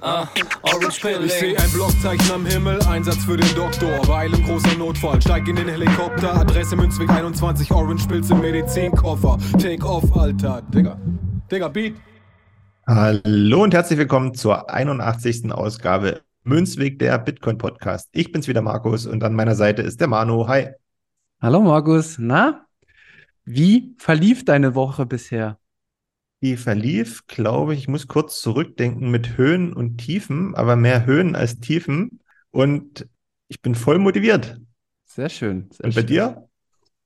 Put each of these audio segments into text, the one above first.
ah, Orange Ich Pilling. seh ein Blockzeichen am Himmel, Einsatz für den Doktor. Weil im großer Notfall, steig in den Helikopter. Adresse Münzweg 21, Orange Pilz im Medizinkoffer. Take off, Alter. Digga. Digga, Beat. Hallo und herzlich willkommen zur 81. Ausgabe Münzweg der Bitcoin Podcast. Ich bin's wieder Markus und an meiner Seite ist der Manu. Hi. Hallo Markus, na? Wie verlief deine Woche bisher? Die verlief, glaube ich, ich muss kurz zurückdenken mit Höhen und Tiefen, aber mehr Höhen als Tiefen und ich bin voll motiviert. Sehr schön. Sehr Und bei schön. dir?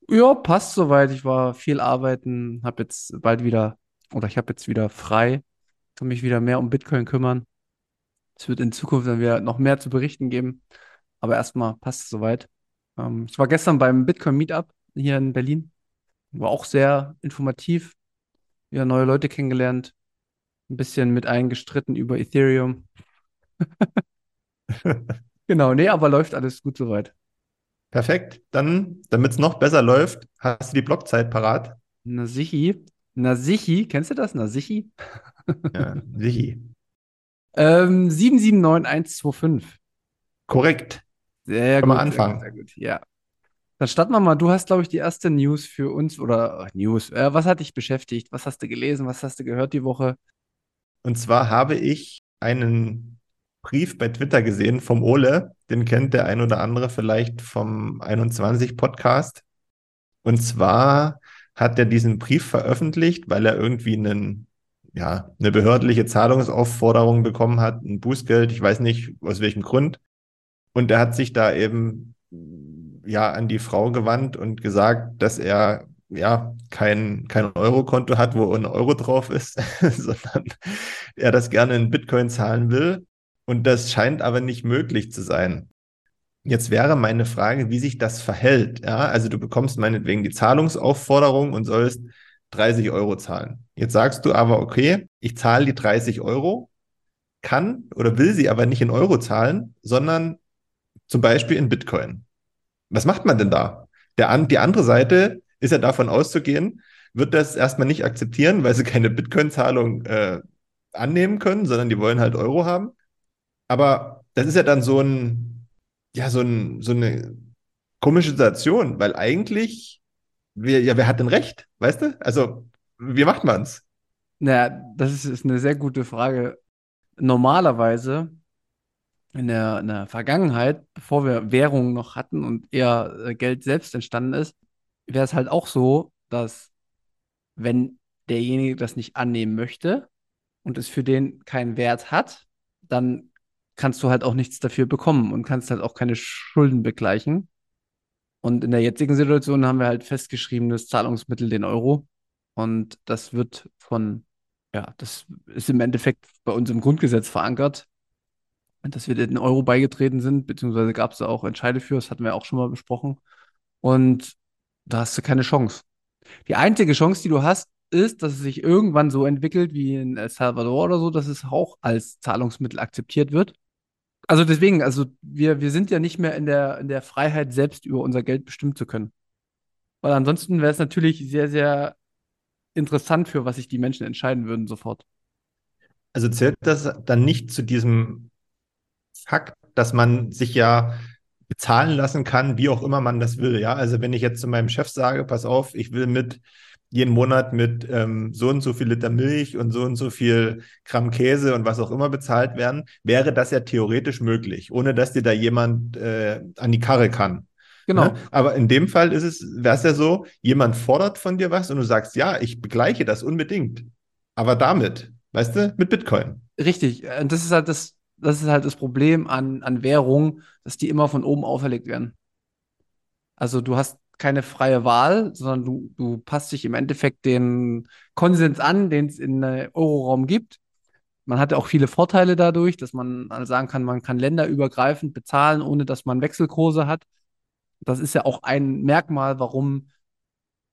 Ja, passt soweit. Ich war viel arbeiten, habe jetzt bald wieder, oder ich habe jetzt wieder frei, kann mich wieder mehr um Bitcoin kümmern. Es wird in Zukunft dann wieder noch mehr zu berichten geben, aber erstmal passt es soweit. Ähm, ich war gestern beim Bitcoin Meetup hier in Berlin, war auch sehr informativ, wieder neue Leute kennengelernt, ein bisschen mit eingestritten über Ethereum. Genau, nee, aber läuft alles gut soweit. Perfekt. Dann, damit es noch besser läuft, hast du die Blockzeit parat? Nasichi. Nasichi, kennst du das? Nasichi? Ja, sichi. Ähm, 779125. Korrekt. Sehr Können wir gut, anfangen? Sehr gut, sehr gut, ja. Dann starten wir mal. Du hast, glaube ich, die erste News für uns oder äh, News. Äh, was hat dich beschäftigt? Was hast du gelesen? Was hast du gehört die Woche? Und zwar habe ich einen Brief bei Twitter gesehen vom Ole. Den kennt der ein oder andere vielleicht vom 21 Podcast. Und zwar hat er diesen Brief veröffentlicht, weil er irgendwie einen, ja, eine behördliche Zahlungsaufforderung bekommen hat, ein Bußgeld, ich weiß nicht aus welchem Grund. Und er hat sich da eben ja an die Frau gewandt und gesagt, dass er ja kein, kein Eurokonto hat, wo ein Euro drauf ist, sondern er das gerne in Bitcoin zahlen will. Und das scheint aber nicht möglich zu sein. Jetzt wäre meine Frage, wie sich das verhält. Ja, also du bekommst meinetwegen die Zahlungsaufforderung und sollst 30 Euro zahlen. Jetzt sagst du aber, okay, ich zahle die 30 Euro, kann oder will sie aber nicht in Euro zahlen, sondern zum Beispiel in Bitcoin. Was macht man denn da? Der, die andere Seite ist ja davon auszugehen, wird das erstmal nicht akzeptieren, weil sie keine Bitcoin-Zahlung äh, annehmen können, sondern die wollen halt Euro haben. Aber das ist ja dann so ein, ja, so ein, so eine komische Situation, weil eigentlich, wer, ja, wer hat denn recht? Weißt du? Also, wie macht man's? Naja, das ist, ist eine sehr gute Frage. Normalerweise in der, in der Vergangenheit, bevor wir Währungen noch hatten und eher äh, Geld selbst entstanden ist, wäre es halt auch so, dass wenn derjenige das nicht annehmen möchte und es für den keinen Wert hat, dann kannst du halt auch nichts dafür bekommen und kannst halt auch keine Schulden begleichen. Und in der jetzigen Situation haben wir halt festgeschriebenes Zahlungsmittel, den Euro. Und das wird von, ja, das ist im Endeffekt bei uns im Grundgesetz verankert, dass wir den Euro beigetreten sind, beziehungsweise gab es da auch Entscheide für, das hatten wir auch schon mal besprochen. Und da hast du keine Chance. Die einzige Chance, die du hast, ist, dass es sich irgendwann so entwickelt wie in El Salvador oder so, dass es auch als Zahlungsmittel akzeptiert wird. Also deswegen, also wir, wir sind ja nicht mehr in der, in der Freiheit, selbst über unser Geld bestimmen zu können. Weil ansonsten wäre es natürlich sehr, sehr interessant, für was sich die Menschen entscheiden würden sofort. Also zählt das dann nicht zu diesem Fakt, dass man sich ja bezahlen lassen kann, wie auch immer man das will. Ja, also wenn ich jetzt zu meinem Chef sage, pass auf, ich will mit jeden Monat mit ähm, so und so viel Liter Milch und so und so viel Gramm Käse und was auch immer bezahlt werden, wäre das ja theoretisch möglich, ohne dass dir da jemand äh, an die Karre kann. Genau. Ne? Aber in dem Fall ist es, wäre es ja so, jemand fordert von dir was und du sagst, ja, ich begleiche das unbedingt. Aber damit, weißt du, mit Bitcoin. Richtig. Und das ist halt das, das ist halt das Problem an, an Währungen, dass die immer von oben auferlegt werden. Also du hast keine freie Wahl, sondern du, du passt dich im Endeffekt den Konsens an, den es in äh, Euroraum gibt. Man hat auch viele Vorteile dadurch, dass man also sagen kann, man kann länderübergreifend bezahlen, ohne dass man Wechselkurse hat. Das ist ja auch ein Merkmal, warum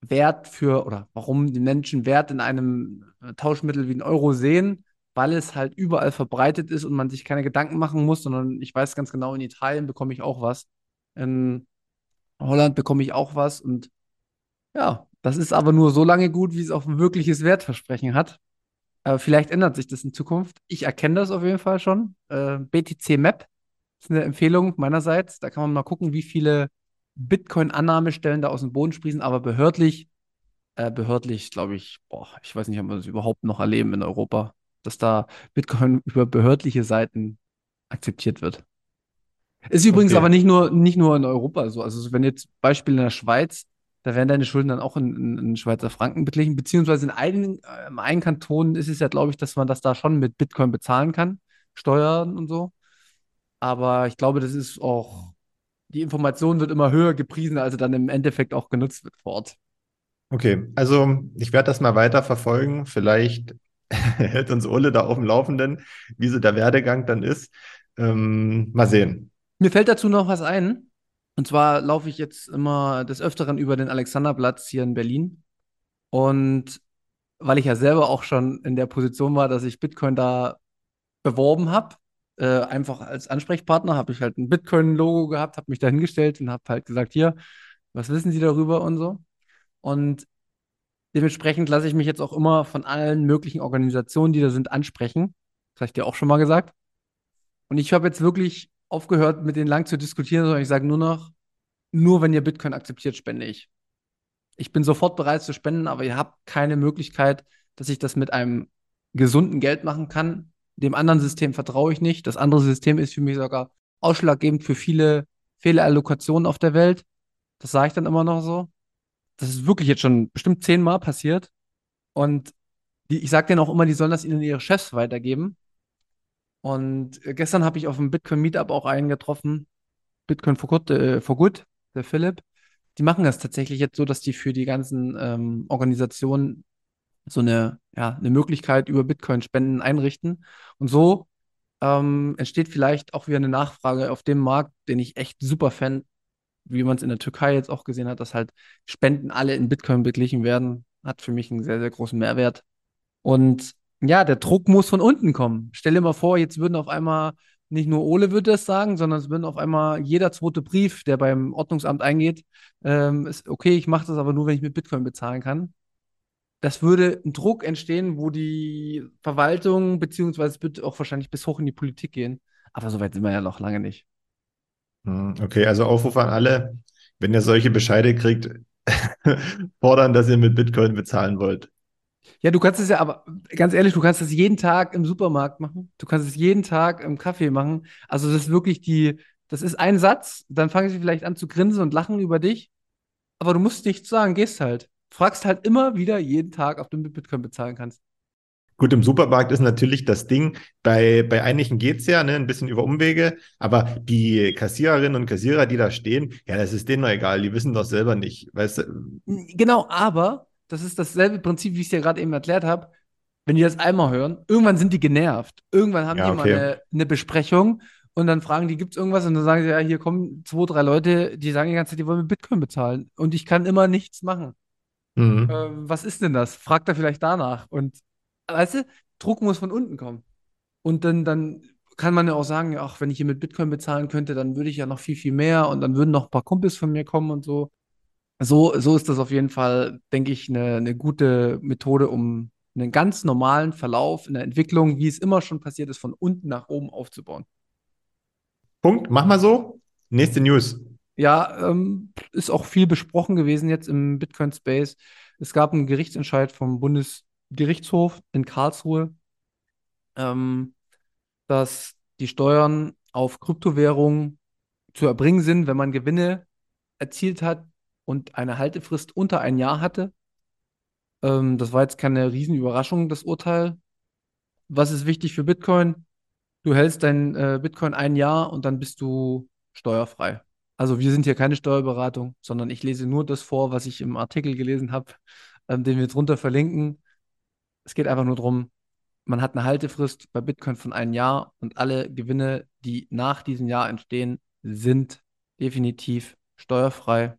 Wert für oder warum die Menschen Wert in einem äh, Tauschmittel wie ein Euro sehen, weil es halt überall verbreitet ist und man sich keine Gedanken machen muss, sondern ich weiß ganz genau, in Italien bekomme ich auch was. In Holland bekomme ich auch was und ja, das ist aber nur so lange gut, wie es auch ein wirkliches Wertversprechen hat. Aber vielleicht ändert sich das in Zukunft. Ich erkenne das auf jeden Fall schon. Äh, BTC Map ist eine Empfehlung meinerseits. Da kann man mal gucken, wie viele Bitcoin-Annahmestellen da aus dem Boden sprießen, aber behördlich, äh, behördlich, glaube ich, boah, ich weiß nicht, ob wir das überhaupt noch erleben in Europa, dass da Bitcoin über behördliche Seiten akzeptiert wird. Ist übrigens Okay. aber nicht nur, nicht nur in Europa so. Also, wenn jetzt Beispiel in der Schweiz, da werden deine Schulden dann auch in, in, in Schweizer Franken beglichen, beziehungsweise in einigen, äh, in einigen Kantonen ist es ja, glaube ich, dass man das da schon mit Bitcoin bezahlen kann, Steuern und so. Aber ich glaube, das ist auch, die Information wird immer höher gepriesen, als sie dann im Endeffekt auch genutzt wird vor Ort. Okay, also ich werde das mal weiter verfolgen. Vielleicht hält uns Ole da auf dem Laufenden, wie so der Werdegang dann ist. Ähm, mal sehen. Mir fällt dazu noch was ein. Und zwar laufe ich jetzt immer des Öfteren über den Alexanderplatz hier in Berlin. Und weil ich ja selber auch schon in der Position war, dass ich Bitcoin da beworben habe, äh, einfach als Ansprechpartner, habe ich halt ein Bitcoin-Logo gehabt, habe mich da hingestellt und habe halt gesagt, hier, was wissen Sie darüber und so. Und dementsprechend lasse ich mich jetzt auch immer von allen möglichen Organisationen, die da sind, ansprechen. Das habe ich dir auch schon mal gesagt. Und ich habe jetzt wirklich aufgehört, mit denen lang zu diskutieren, sondern ich sage nur noch, nur wenn ihr Bitcoin akzeptiert, spende ich. Ich bin sofort bereit zu spenden, aber ihr habt keine Möglichkeit, dass ich das mit einem gesunden Geld machen kann. Dem anderen System vertraue ich nicht. Das andere System ist für mich sogar ausschlaggebend für viele Fehlerallokationen auf der Welt. Das sage ich dann immer noch so. Das ist wirklich jetzt schon bestimmt zehnmal passiert. Und die, ich sage denen auch immer, die sollen das ihnen ihre Chefs weitergeben. Und äh, gestern habe ich auf dem Bitcoin Meetup auch einen getroffen, Bitcoin for Good, äh, for Good, der Philipp. Die machen das tatsächlich jetzt so, dass die für die ganzen ähm, Organisationen so eine, ja, eine Möglichkeit über Bitcoin-Spenden einrichten. Und so ähm, entsteht vielleicht auch wieder eine Nachfrage auf dem Markt, den ich echt super fände, wie man es in der Türkei jetzt auch gesehen hat, dass halt Spenden alle in Bitcoin beglichen werden. Hat für mich einen sehr, sehr großen Mehrwert. Und ja, der Druck muss von unten kommen. Stell dir mal vor, jetzt würden auf einmal nicht nur Ole würde das sagen, sondern es würden auf einmal jeder zweite Brief, der beim Ordnungsamt eingeht, ähm, ist okay, ich mache das aber nur, wenn ich mit Bitcoin bezahlen kann. Das würde ein Druck entstehen, wo die Verwaltung, beziehungsweise es wird auch wahrscheinlich bis hoch in die Politik gehen. Aber so weit sind wir ja noch lange nicht. Hm, Okay, also Aufruf an alle, wenn ihr solche Bescheide kriegt, fordern, dass ihr mit Bitcoin bezahlen wollt. Ja, du kannst es ja, aber ganz ehrlich, du kannst das jeden Tag im Supermarkt machen. Du kannst es jeden Tag im Kaffee machen. Also das ist wirklich die, das ist ein Satz, dann fangen sie vielleicht an zu grinsen und lachen über dich. Aber du musst nichts sagen, gehst halt. Fragst halt immer wieder jeden Tag, ob du mit Bitcoin bezahlen kannst. Gut, im Supermarkt ist natürlich das Ding, bei, bei einigen geht's ja, ne, ein bisschen über Umwege, aber die Kassiererinnen und Kassierer, die da stehen, ja, das ist denen doch egal, die wissen doch selber nicht, weißt du, Genau, aber das ist dasselbe Prinzip, wie ich es dir gerade eben erklärt habe. Wenn die das einmal hören, irgendwann sind die genervt. Irgendwann haben Ja, die mal okay. eine, eine Besprechung und dann fragen die, gibt es irgendwas? Und dann sagen sie, ja, hier kommen zwei, drei Leute, die sagen die ganze Zeit, die wollen mit Bitcoin bezahlen. Und ich kann immer nichts machen. Mhm. Ähm, was ist denn das? Fragt er vielleicht danach. Und weißt du, Druck muss von unten kommen. Und dann, dann kann man ja auch sagen, ach, wenn ich hier mit Bitcoin bezahlen könnte, dann würde ich ja noch viel, viel mehr und dann würden noch ein paar Kumpels von mir kommen und so. So, so ist das auf jeden Fall, denke ich, eine, eine gute Methode, um einen ganz normalen Verlauf in der Entwicklung, wie es immer schon passiert ist, von unten nach oben aufzubauen. Punkt, mach mal so. Nächste News. Ja, ähm, ist auch viel besprochen gewesen jetzt im Bitcoin-Space. Es gab einen Gerichtsentscheid vom Bundesgerichtshof in Karlsruhe, ähm, dass die Steuern auf Kryptowährungen zu erbringen sind, wenn man Gewinne erzielt hat und eine Haltefrist unter ein Jahr hatte. Ähm, das war jetzt keine Riesenüberraschung, das Urteil. Was ist wichtig für Bitcoin? Du hältst dein äh, Bitcoin ein Jahr und dann bist du steuerfrei. Also wir sind hier keine Steuerberatung, sondern ich lese nur das vor, was ich im Artikel gelesen habe, ähm, den wir drunter verlinken. Es geht einfach nur darum, man hat eine Haltefrist bei Bitcoin von einem Jahr und alle Gewinne, die nach diesem Jahr entstehen, sind definitiv steuerfrei.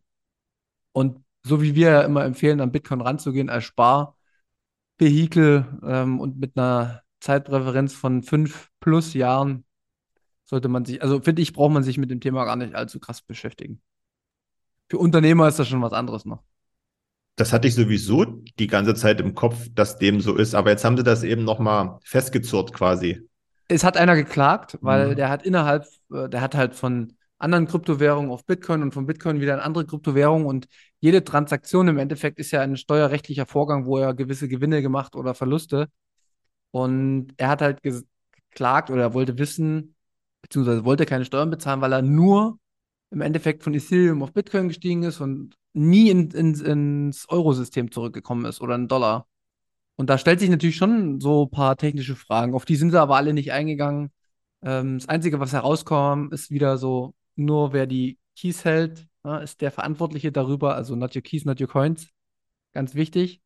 Und so wie wir ja immer empfehlen, an Bitcoin ranzugehen als Sparvehikel ähm, und mit einer Zeitpräferenz von fünf plus Jahren, sollte man sich, also finde ich, braucht man sich mit dem Thema gar nicht allzu krass beschäftigen. Für Unternehmer ist das schon was anderes noch. Das hatte ich sowieso die ganze Zeit im Kopf, dass dem so ist, aber jetzt haben sie das eben nochmal festgezurrt quasi. Es hat einer geklagt, weil mhm. der hat innerhalb, äh, der hat halt von anderen Kryptowährungen auf Bitcoin und von Bitcoin wieder in andere Kryptowährungen und jede Transaktion im Endeffekt ist ja ein steuerrechtlicher Vorgang, wo er gewisse Gewinne gemacht oder Verluste. Und er hat halt geklagt oder er wollte wissen, beziehungsweise wollte keine Steuern bezahlen, weil er nur im Endeffekt von Ethereum auf Bitcoin gestiegen ist und nie in, in, ins Eurosystem zurückgekommen ist oder in Dollar. Und da stellt sich natürlich schon so ein paar technische Fragen. Auf die sind sie aber alle nicht eingegangen. Ähm, das Einzige, was herauskam, ist wieder so, nur wer die Keys hält, ja, ist der Verantwortliche darüber. Also not your keys, not your coins. Ganz wichtig.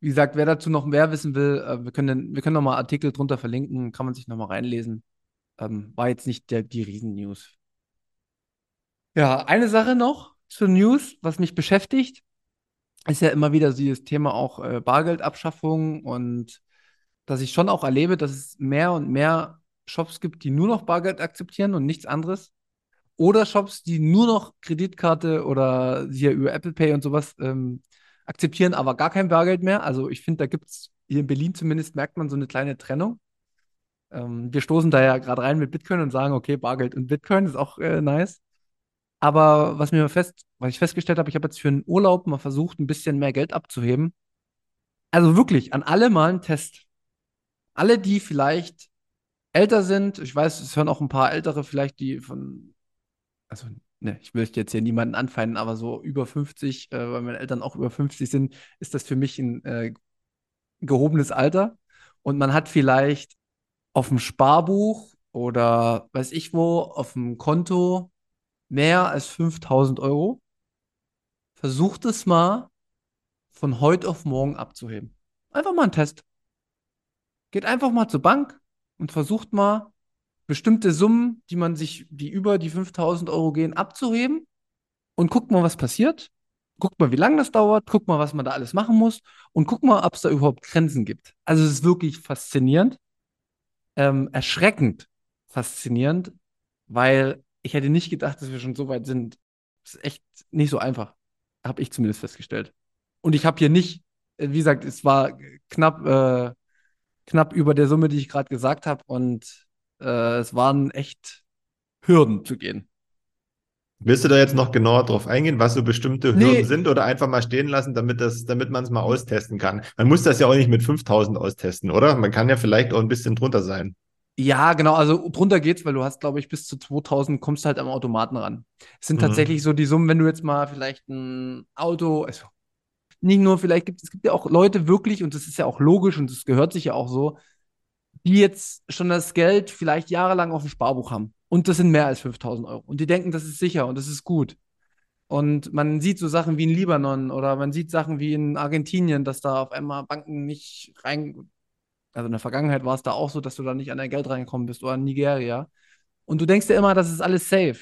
Wie gesagt, wer dazu noch mehr wissen will, äh, wir können, können nochmal Artikel drunter verlinken, kann man sich nochmal reinlesen. Ähm, war jetzt nicht der, die Riesen-News. Ja, eine Sache noch zur News, was mich beschäftigt, ist ja immer wieder dieses Thema auch äh, Bargeldabschaffung und dass ich schon auch erlebe, dass es mehr und mehr Shops gibt, die nur noch Bargeld akzeptieren und nichts anderes. Oder Shops, die nur noch Kreditkarte oder hier über Apple Pay und sowas ähm, akzeptieren, aber gar kein Bargeld mehr. Also ich finde, da gibt es hier in Berlin zumindest, merkt man so eine kleine Trennung. Ähm, wir stoßen da ja gerade rein mit Bitcoin und sagen, okay, Bargeld und Bitcoin ist auch äh, nice. Aber was mir fest, was ich festgestellt habe, ich habe jetzt für einen Urlaub mal versucht, ein bisschen mehr Geld abzuheben. Also wirklich, an alle mal einen Test. Alle, die vielleicht älter sind, ich weiß, es hören auch ein paar Ältere vielleicht, die von, also ne, ich möchte jetzt hier niemanden anfeinden, aber so über 50, äh, weil meine Eltern auch über 50 sind, ist das für mich ein äh, gehobenes Alter. Und man hat vielleicht auf dem Sparbuch oder weiß ich wo, auf dem Konto mehr als 5000 Euro. Versucht es mal von heute auf morgen abzuheben. Einfach mal einen Test. Geht einfach mal zur Bank und versucht mal bestimmte Summen, die man sich, die über die 5000 Euro gehen, abzuheben und guckt mal, was passiert. Guckt mal, wie lange das dauert, guckt mal, was man da alles machen muss und guckt mal, ob es da überhaupt Grenzen gibt. Also es ist wirklich faszinierend, ähm, erschreckend faszinierend, weil ich hätte nicht gedacht, dass wir schon so weit sind. Das ist echt nicht so einfach. Habe ich zumindest festgestellt. Und ich habe hier nicht, äh, wie gesagt, es war knapp, äh, knapp über der Summe, die ich gerade gesagt habe. Und äh, es waren echt Hürden zu gehen. Willst du da jetzt noch genauer drauf eingehen, was so bestimmte Hürden nee. sind oder einfach mal stehen lassen, damit, das, damit man es mal austesten kann? Man muss das ja auch nicht mit 5000 austesten, oder? Man kann ja vielleicht auch ein bisschen drunter sein. Ja, genau, also drunter geht's, weil du hast, glaube ich, bis zu 2000 kommst du halt am Automaten ran. Es sind mhm. tatsächlich so die Summen, wenn du jetzt mal vielleicht ein Auto, also nicht nur vielleicht gibt es gibt ja auch Leute wirklich, und das ist ja auch logisch und das gehört sich ja auch so, die jetzt schon das Geld vielleicht jahrelang auf dem Sparbuch haben. Und das sind mehr als 5000 Euro. Und die denken, das ist sicher und das ist gut. Und man sieht so Sachen wie in Libanon oder man sieht Sachen wie in Argentinien, dass da auf einmal Banken nicht rein, also in der Vergangenheit war es da auch so, dass du da nicht an dein Geld reingekommen bist oder in Nigeria. Und du denkst dir immer, das ist alles safe.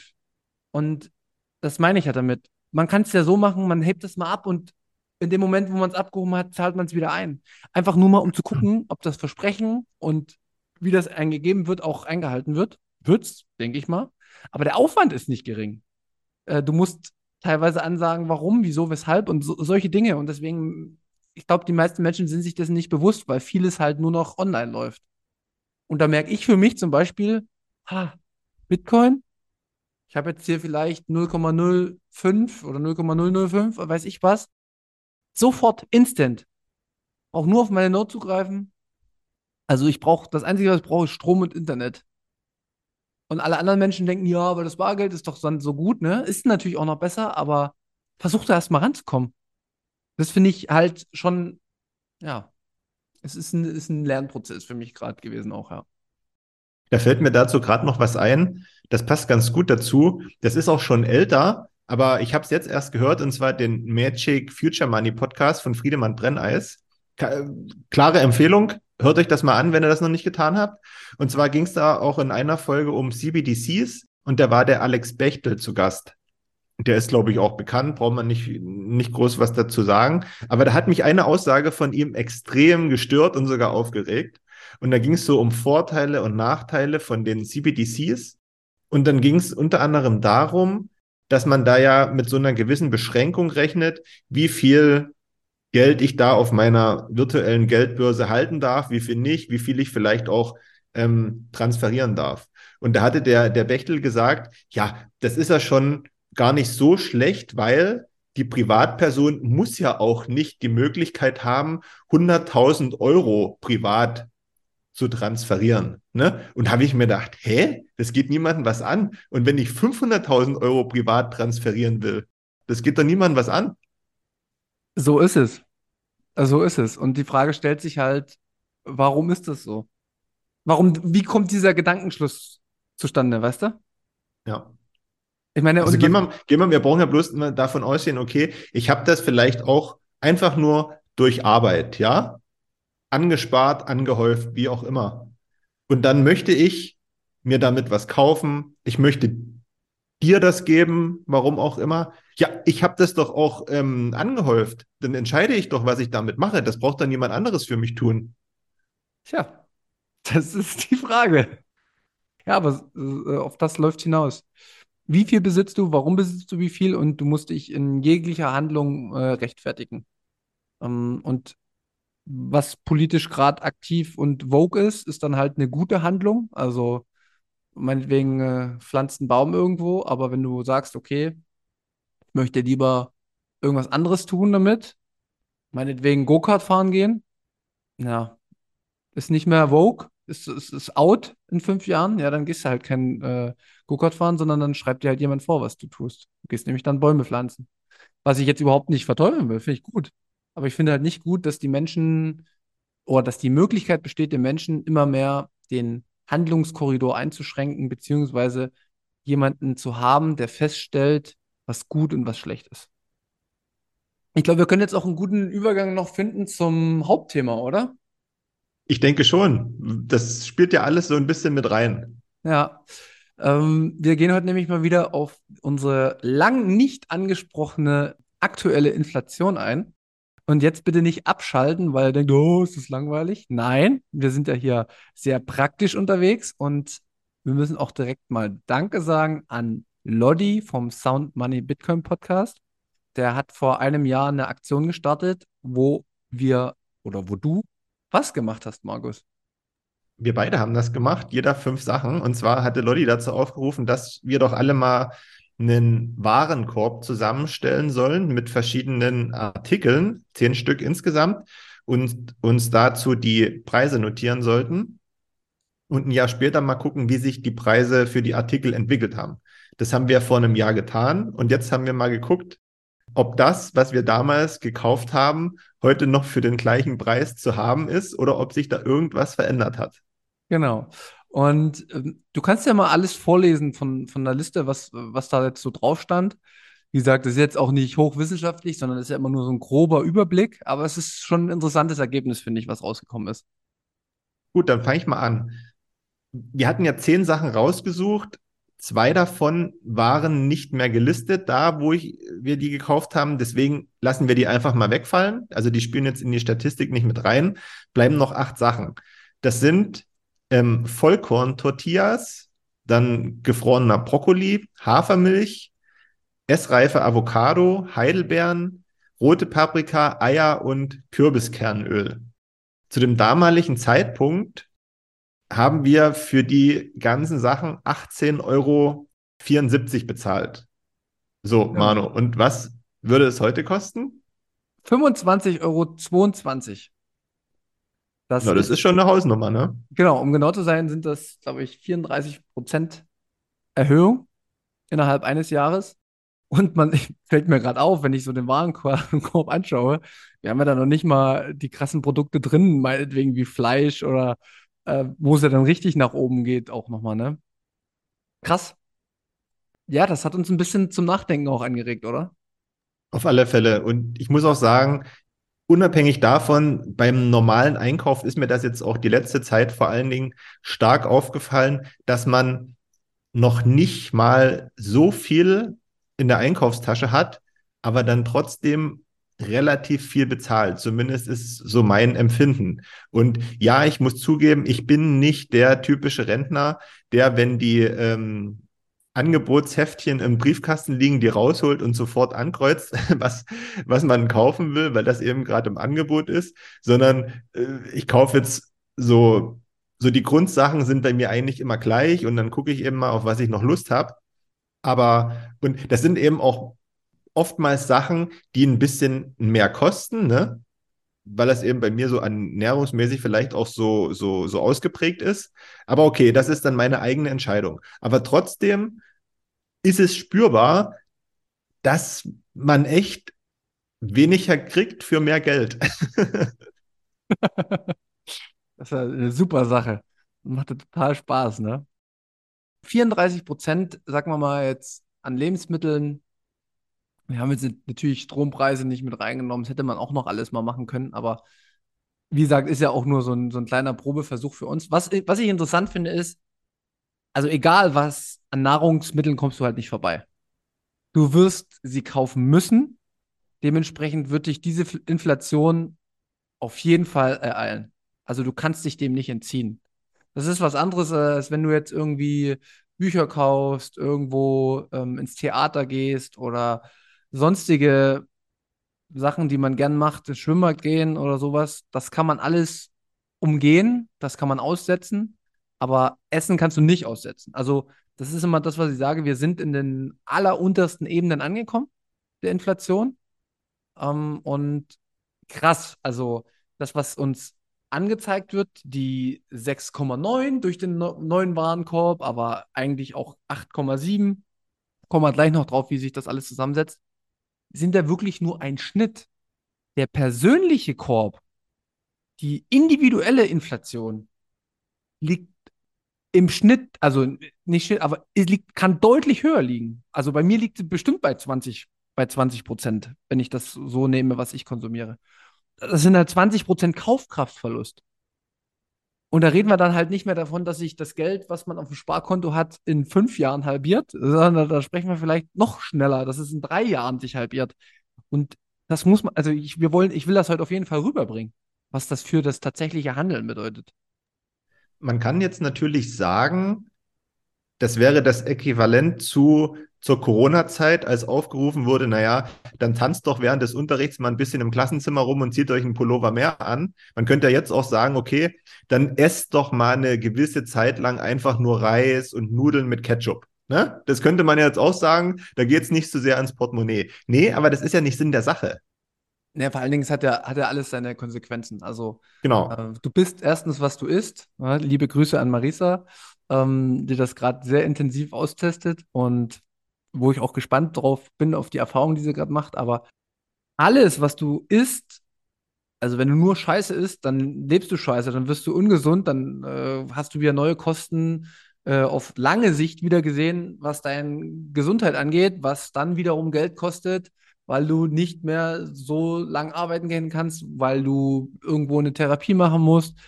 Und das meine ich ja damit. Man kann es ja so machen, man hebt es mal ab und in dem Moment, wo man es abgehoben hat, zahlt man es wieder ein. Einfach nur mal, um zu gucken, ob das Versprechen und wie das eingegeben wird, auch eingehalten wird. Wird's, denke ich mal. Aber der Aufwand ist nicht gering. Äh, du musst teilweise ansagen, warum, wieso, weshalb und so, solche Dinge. Und deswegen, ich glaube, die meisten Menschen sind sich dessen nicht bewusst, weil vieles halt nur noch online läuft. Und da merke ich für mich zum Beispiel, ha, Bitcoin, ich habe jetzt hier vielleicht 0,05 oder 0,005, weiß ich was. Sofort, instant. Auch nur auf meine Note zugreifen. Also ich brauche, das Einzige, was ich brauche, ist Strom und Internet. Und alle anderen Menschen denken, ja, aber das Bargeld ist doch dann so gut, ne? Ist natürlich auch noch besser, aber versuch da erstmal ranzukommen. Das finde ich halt schon, ja, es ist ein, ist ein Lernprozess für mich gerade gewesen auch, ja. Da fällt mir dazu gerade noch was ein. Das passt ganz gut dazu. Das ist auch schon älter, aber ich habe es jetzt erst gehört, und zwar den Magic Future Money Podcast von Friedemann Brenneis. Klare Empfehlung, hört euch das mal an, wenn ihr das noch nicht getan habt. Und zwar ging es da auch in einer Folge um CBDCs und da war der Alex Bechtel zu Gast. Der ist, glaube ich, auch bekannt, braucht man nicht, nicht groß was dazu sagen. Aber da hat mich eine Aussage von ihm extrem gestört und sogar aufgeregt. Und da ging es so um Vorteile und Nachteile von den CBDCs. Und dann ging es unter anderem darum, dass man da ja mit so einer gewissen Beschränkung rechnet, wie viel Geld ich da auf meiner virtuellen Geldbörse halten darf, wie viel nicht, wie viel ich vielleicht auch ähm, transferieren darf. Und da hatte der, der Bechtel gesagt, ja, das ist ja schon gar nicht so schlecht, weil die Privatperson muss ja auch nicht die Möglichkeit haben, 100.000 Euro privat zu transferieren. Ne? Und habe ich mir gedacht, hä, das geht niemandem was an. Und wenn ich 500.000 Euro privat transferieren will, das geht doch niemandem was an. So ist es. So ist es. Und die Frage stellt sich halt, warum ist das so? Warum, wie kommt dieser Gedankenschluss zustande, weißt du? Ja. Ich meine, also gehen wir, gehen wir, wir brauchen ja bloß davon ausgehen, okay, ich habe das vielleicht auch einfach nur durch Arbeit, ja, angespart, angehäuft, wie auch immer. Und dann möchte ich mir damit was kaufen. Ich möchte dir das geben, warum auch immer. Ja, ich habe das doch auch ähm, angehäuft. Dann entscheide ich doch, was ich damit mache. Das braucht dann jemand anderes für mich tun. Tja, das ist die Frage. Ja, aber äh, auf das läuft hinaus. Wie viel besitzt du? Warum besitzt du wie viel? Und du musst dich in jeglicher Handlung äh, rechtfertigen. Ähm, und was politisch gerade aktiv und vogue ist, ist dann halt eine gute Handlung. Also meinetwegen äh, pflanzt einen Baum irgendwo, aber wenn du sagst, okay, ich möchte lieber irgendwas anderes tun damit, meinetwegen Go-Kart fahren gehen, ja, ist nicht mehr Vogue, ist, ist, ist out in fünf Jahren, ja, dann gehst du halt kein äh, Go-Kart fahren, sondern dann schreibt dir halt jemand vor, was du tust. Du gehst nämlich dann Bäume pflanzen. Was ich jetzt überhaupt nicht verteufeln will, finde ich gut. Aber ich finde halt nicht gut, dass die Menschen oder dass die Möglichkeit besteht, den Menschen immer mehr den Handlungskorridor einzuschränken, beziehungsweise jemanden zu haben, der feststellt, was gut und was schlecht ist. Ich glaube, wir können jetzt auch einen guten Übergang noch finden zum Hauptthema, oder? Ich denke schon. Das spielt ja alles so ein bisschen mit rein. Ja. Ähm, wir gehen heute nämlich mal wieder auf unsere lang nicht angesprochene aktuelle Inflation ein. Und jetzt bitte nicht abschalten, weil ihr denkt, oh, ist das langweilig. Nein, wir sind ja hier sehr praktisch unterwegs und wir müssen auch direkt mal Danke sagen an Lodi vom Sound Money Bitcoin Podcast. Der hat vor einem Jahr eine Aktion gestartet, wo wir oder wo du was gemacht hast, Markus. Wir beide haben das gemacht, jeder fünf Sachen. Und zwar hatte Lodi dazu aufgerufen, dass wir doch alle mal einen Warenkorb zusammenstellen sollen mit verschiedenen Artikeln, zehn Stück insgesamt, und uns dazu die Preise notieren sollten und ein Jahr später mal gucken, wie sich die Preise für die Artikel entwickelt haben. Das haben wir vor einem Jahr getan und jetzt haben wir mal geguckt, ob das, was wir damals gekauft haben, heute noch für den gleichen Preis zu haben ist oder ob sich da irgendwas verändert hat. Genau. Und ähm, du kannst ja mal alles vorlesen von, von der Liste, was, was da jetzt so drauf stand. Wie gesagt, das ist jetzt auch nicht hochwissenschaftlich, sondern das ist ja immer nur so ein grober Überblick. Aber es ist schon ein interessantes Ergebnis, finde ich, was rausgekommen ist. Gut, dann fange ich mal an. Wir hatten ja zehn Sachen rausgesucht. Zwei davon waren nicht mehr gelistet, da wo ich, wir die gekauft haben. Deswegen lassen wir die einfach mal wegfallen. Also die spielen jetzt in die Statistik nicht mit rein. Bleiben noch acht Sachen. Das sind ähm, Vollkorn-Tortillas, dann gefrorener Brokkoli, Hafermilch, essreife Avocado, Heidelbeeren, rote Paprika, Eier und Kürbiskernöl. Zu dem damaligen Zeitpunkt haben wir für die ganzen Sachen 18,74 Euro bezahlt. So, Ja. Manu, und was würde es heute kosten? 25,22 Euro. Das, Na, das ist schon eine Hausnummer, ne? Genau, um genau zu sein, sind das, glaube ich, 34 Prozent Erhöhung innerhalb eines Jahres. Und man fällt mir gerade auf, wenn ich so den Warenkorb anschaue, wir haben ja da noch nicht mal die krassen Produkte drin, meinetwegen wie Fleisch oder äh, wo es ja dann richtig nach oben geht, auch nochmal, ne? Krass. Ja, das hat uns ein bisschen zum Nachdenken auch angeregt, oder? Auf alle Fälle. Und ich muss auch sagen, unabhängig davon, beim normalen Einkauf ist mir das jetzt auch die letzte Zeit vor allen Dingen stark aufgefallen, dass man noch nicht mal so viel in der Einkaufstasche hat, aber dann trotzdem relativ viel bezahlt. Zumindest ist so mein Empfinden. Und ja, ich muss zugeben, ich bin nicht der typische Rentner, der, wenn die ähm, Angebotsheftchen im Briefkasten liegen, die rausholt und sofort ankreuzt, was, was man kaufen will, weil das eben gerade im Angebot ist, sondern äh, ich kaufe jetzt so, so die Grundsachen sind bei mir eigentlich immer gleich und dann gucke ich eben mal, auf was ich noch Lust habe. Aber, und das sind eben auch oftmals Sachen, die ein bisschen mehr kosten, ne? Weil das eben bei mir so ernährungsmäßig vielleicht auch so, so, so ausgeprägt ist. Aber okay, das ist dann meine eigene Entscheidung. Aber trotzdem ist es spürbar, dass man echt weniger kriegt für mehr Geld. Das ist eine super Sache. Macht total Spaß, ne? 34 Prozent, sagen wir mal jetzt, an Lebensmitteln. Wir haben jetzt natürlich Strompreise nicht mit reingenommen. Das hätte man auch noch alles mal machen können. Aber wie gesagt, ist ja auch nur so ein, so ein kleiner Probeversuch für uns. Was, was ich interessant finde, ist, also egal was, an Nahrungsmitteln kommst du halt nicht vorbei. Du wirst sie kaufen müssen. Dementsprechend wird dich diese Inflation auf jeden Fall ereilen. Also du kannst dich dem nicht entziehen. Das ist was anderes, äh, als wenn du jetzt irgendwie Bücher kaufst, irgendwo ähm, ins Theater gehst oder sonstige Sachen, die man gern macht, ins Schwimmbad gehen oder sowas. Das kann man alles umgehen, das kann man aussetzen, aber Essen kannst du nicht aussetzen. Also das ist immer das, was ich sage. Wir sind in den alleruntersten Ebenen angekommen der Inflation. Ähm, und krass, also das, was uns angezeigt wird, die 6,9 durch den no neuen Warenkorb, aber eigentlich auch 8,7, kommen wir gleich noch drauf, wie sich das alles zusammensetzt, sind da wirklich nur ein Schnitt. Der persönliche Korb, die individuelle Inflation, liegt im Schnitt, also nicht Schnitt, aber es liegt, kann deutlich höher liegen. Also bei mir liegt sie bestimmt bei 20, bei 20 Prozent, wenn ich das so nehme, was ich konsumiere. Das sind halt 20 Prozent Kaufkraftverlust. Und da reden wir dann halt nicht mehr davon, dass sich das Geld, was man auf dem Sparkonto hat, in fünf Jahren halbiert, sondern da sprechen wir vielleicht noch schneller, dass es in drei Jahren sich halbiert. Und das muss man, also ich, wir wollen, ich will das heute auf jeden Fall rüberbringen, was das für das tatsächliche Handeln bedeutet. Man kann jetzt natürlich sagen, das wäre das Äquivalent zu zur Corona-Zeit, als aufgerufen wurde, naja, dann tanzt doch während des Unterrichts mal ein bisschen im Klassenzimmer rum und zieht euch einen Pullover mehr an. Man könnte ja jetzt auch sagen, okay, dann esst doch mal eine gewisse Zeit lang einfach nur Reis und Nudeln mit Ketchup. Ne? Das könnte man ja jetzt auch sagen, da geht es nicht so sehr ans Portemonnaie. Nee, aber das ist ja nicht Sinn der Sache. Ja, vor allen Dingen hat ja, hat ja alles seine Konsequenzen. Also Genau. äh, du bist erstens, was du isst. Ja, liebe Grüße an Marisa, ähm, die das gerade sehr intensiv austestet und wo ich auch gespannt drauf bin, auf die Erfahrung, die sie gerade macht. Aber alles, was du isst, also wenn du nur Scheiße isst, dann lebst du Scheiße, dann wirst du ungesund, dann äh, hast du wieder neue Kosten äh, auf lange Sicht wieder gesehen, was deine Gesundheit angeht, was dann wiederum Geld kostet, weil du nicht mehr so lang arbeiten gehen kannst, weil du irgendwo eine Therapie machen musst.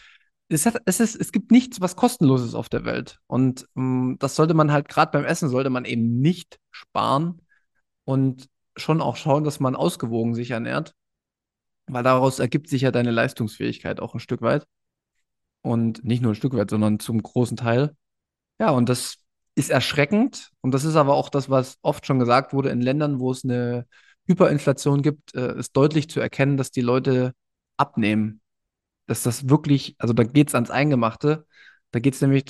Es, hat, es, ist, es gibt nichts, was kostenlos ist auf der Welt. Und ähm, das sollte man halt, gerade beim Essen, sollte man eben nicht sparen und schon auch schauen, dass man ausgewogen sich ernährt, weil daraus ergibt sich ja deine Leistungsfähigkeit auch ein Stück weit. Und nicht nur ein Stück weit, sondern zum großen Teil. Ja, und das ist erschreckend. Und das ist aber auch das, was oft schon gesagt wurde, in Ländern, wo es eine Hyperinflation gibt, äh, ist deutlich zu erkennen, dass die Leute abnehmen. Dass das wirklich, also da geht es ans Eingemachte. Da geht es nämlich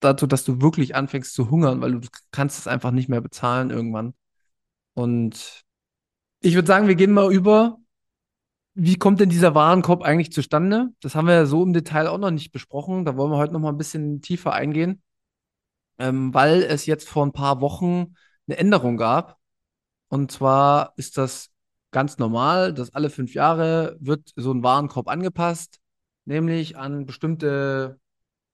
dazu, dass du wirklich anfängst zu hungern, weil du kannst es einfach nicht mehr bezahlen irgendwann. Und ich würde sagen, wir gehen mal über. Wie kommt denn dieser Warenkorb eigentlich zustande? Das haben wir ja so im Detail auch noch nicht besprochen. Da wollen wir heute noch mal ein bisschen tiefer eingehen, ähm, weil es jetzt vor ein paar Wochen eine Änderung gab. Und zwar ist das ganz normal, dass alle fünf Jahre wird so ein Warenkorb angepasst, nämlich an bestimmte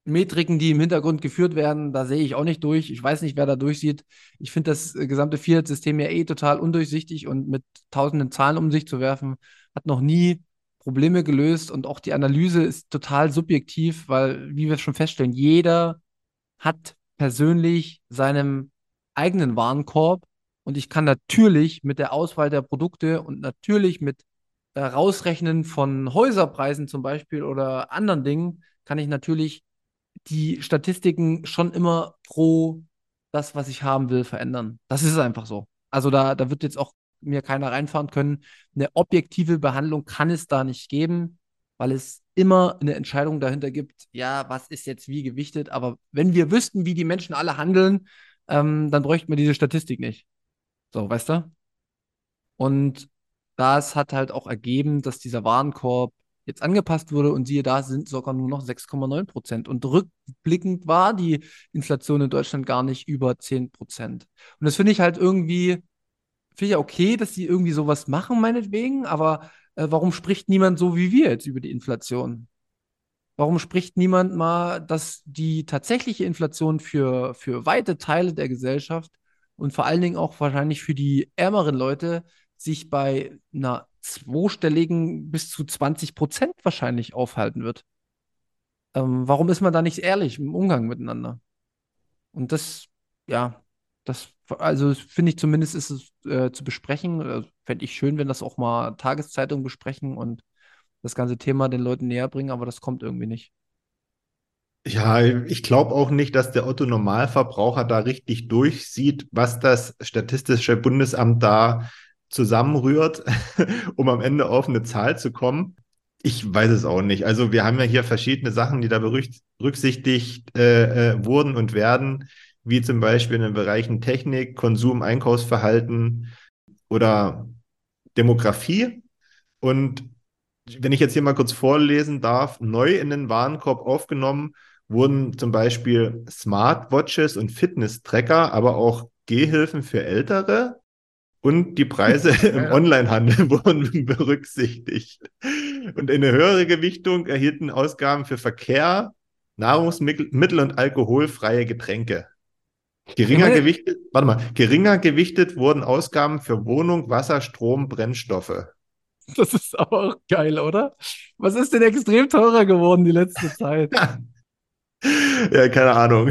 Metriken, die im Hintergrund geführt werden, da sehe ich auch nicht durch. Ich weiß nicht, wer da durchsieht. Ich finde das äh, gesamte Fiat-System ja eh total undurchsichtig und mit tausenden Zahlen um sich zu werfen, hat noch nie Probleme gelöst und auch die Analyse ist total subjektiv, weil, wie wir schon feststellen, jeder hat persönlich seinem eigenen Warenkorb und ich kann natürlich mit der Auswahl der Produkte und natürlich mit äh, Rausrechnen von Häuserpreisen zum Beispiel oder anderen Dingen, kann ich natürlich die Statistiken schon immer pro das, was ich haben will, verändern. Das ist einfach so. Also da, da wird jetzt auch mir keiner reinfahren können. Eine objektive Behandlung kann es da nicht geben, weil es immer eine Entscheidung dahinter gibt, ja, was ist jetzt wie gewichtet. Aber wenn wir wüssten, wie die Menschen alle handeln, ähm, dann bräuchten wir diese Statistik nicht. So, weißt du? Und das hat halt auch ergeben, dass dieser Warenkorb jetzt angepasst wurde und siehe da, sind sogar nur noch 6,9 Prozent. Und rückblickend war die Inflation in Deutschland gar nicht über 10 Prozent. Und das finde ich halt irgendwie, finde ich ja okay, dass sie irgendwie sowas machen, meinetwegen, aber äh, warum spricht niemand so wie wir jetzt über die Inflation? Warum spricht niemand mal, dass die tatsächliche Inflation für, für weite Teile der Gesellschaft und vor allen Dingen auch wahrscheinlich für die ärmeren Leute sich bei einer zweistelligen bis zu 20 Prozent wahrscheinlich aufhalten wird. Ähm, warum ist man da nicht ehrlich im Umgang miteinander? Und das, ja, das, also finde ich zumindest ist es äh, zu besprechen. Äh, Fände ich schön, wenn das auch mal Tageszeitungen besprechen und das ganze Thema den Leuten näher bringen, aber das kommt irgendwie nicht. Ja, ich glaube auch nicht, dass der Otto Normalverbraucher da richtig durchsieht, was das Statistische Bundesamt da zusammenrührt, um am Ende auf eine Zahl zu kommen. Ich weiß es auch nicht. Also wir haben ja hier verschiedene Sachen, die da berücksichtigt äh, äh, wurden und werden, wie zum Beispiel in den Bereichen Technik, Konsum, Einkaufsverhalten oder Demografie. Und wenn ich jetzt hier mal kurz vorlesen darf, neu in den Warenkorb aufgenommen wurden zum Beispiel Smartwatches und Fitness-Tracker, aber auch Gehhilfen für Ältere, und die Preise im Onlinehandel wurden berücksichtigt. Und eine höhere Gewichtung erhielten Ausgaben für Verkehr, Nahrungsmittel und alkoholfreie Getränke. Geringer gewichtet, warte mal, geringer gewichtet wurden Ausgaben für Wohnung, Wasser, Strom, Brennstoffe. Das ist aber auch geil, oder? Was ist denn extrem teurer geworden die letzte Zeit? ja, keine Ahnung.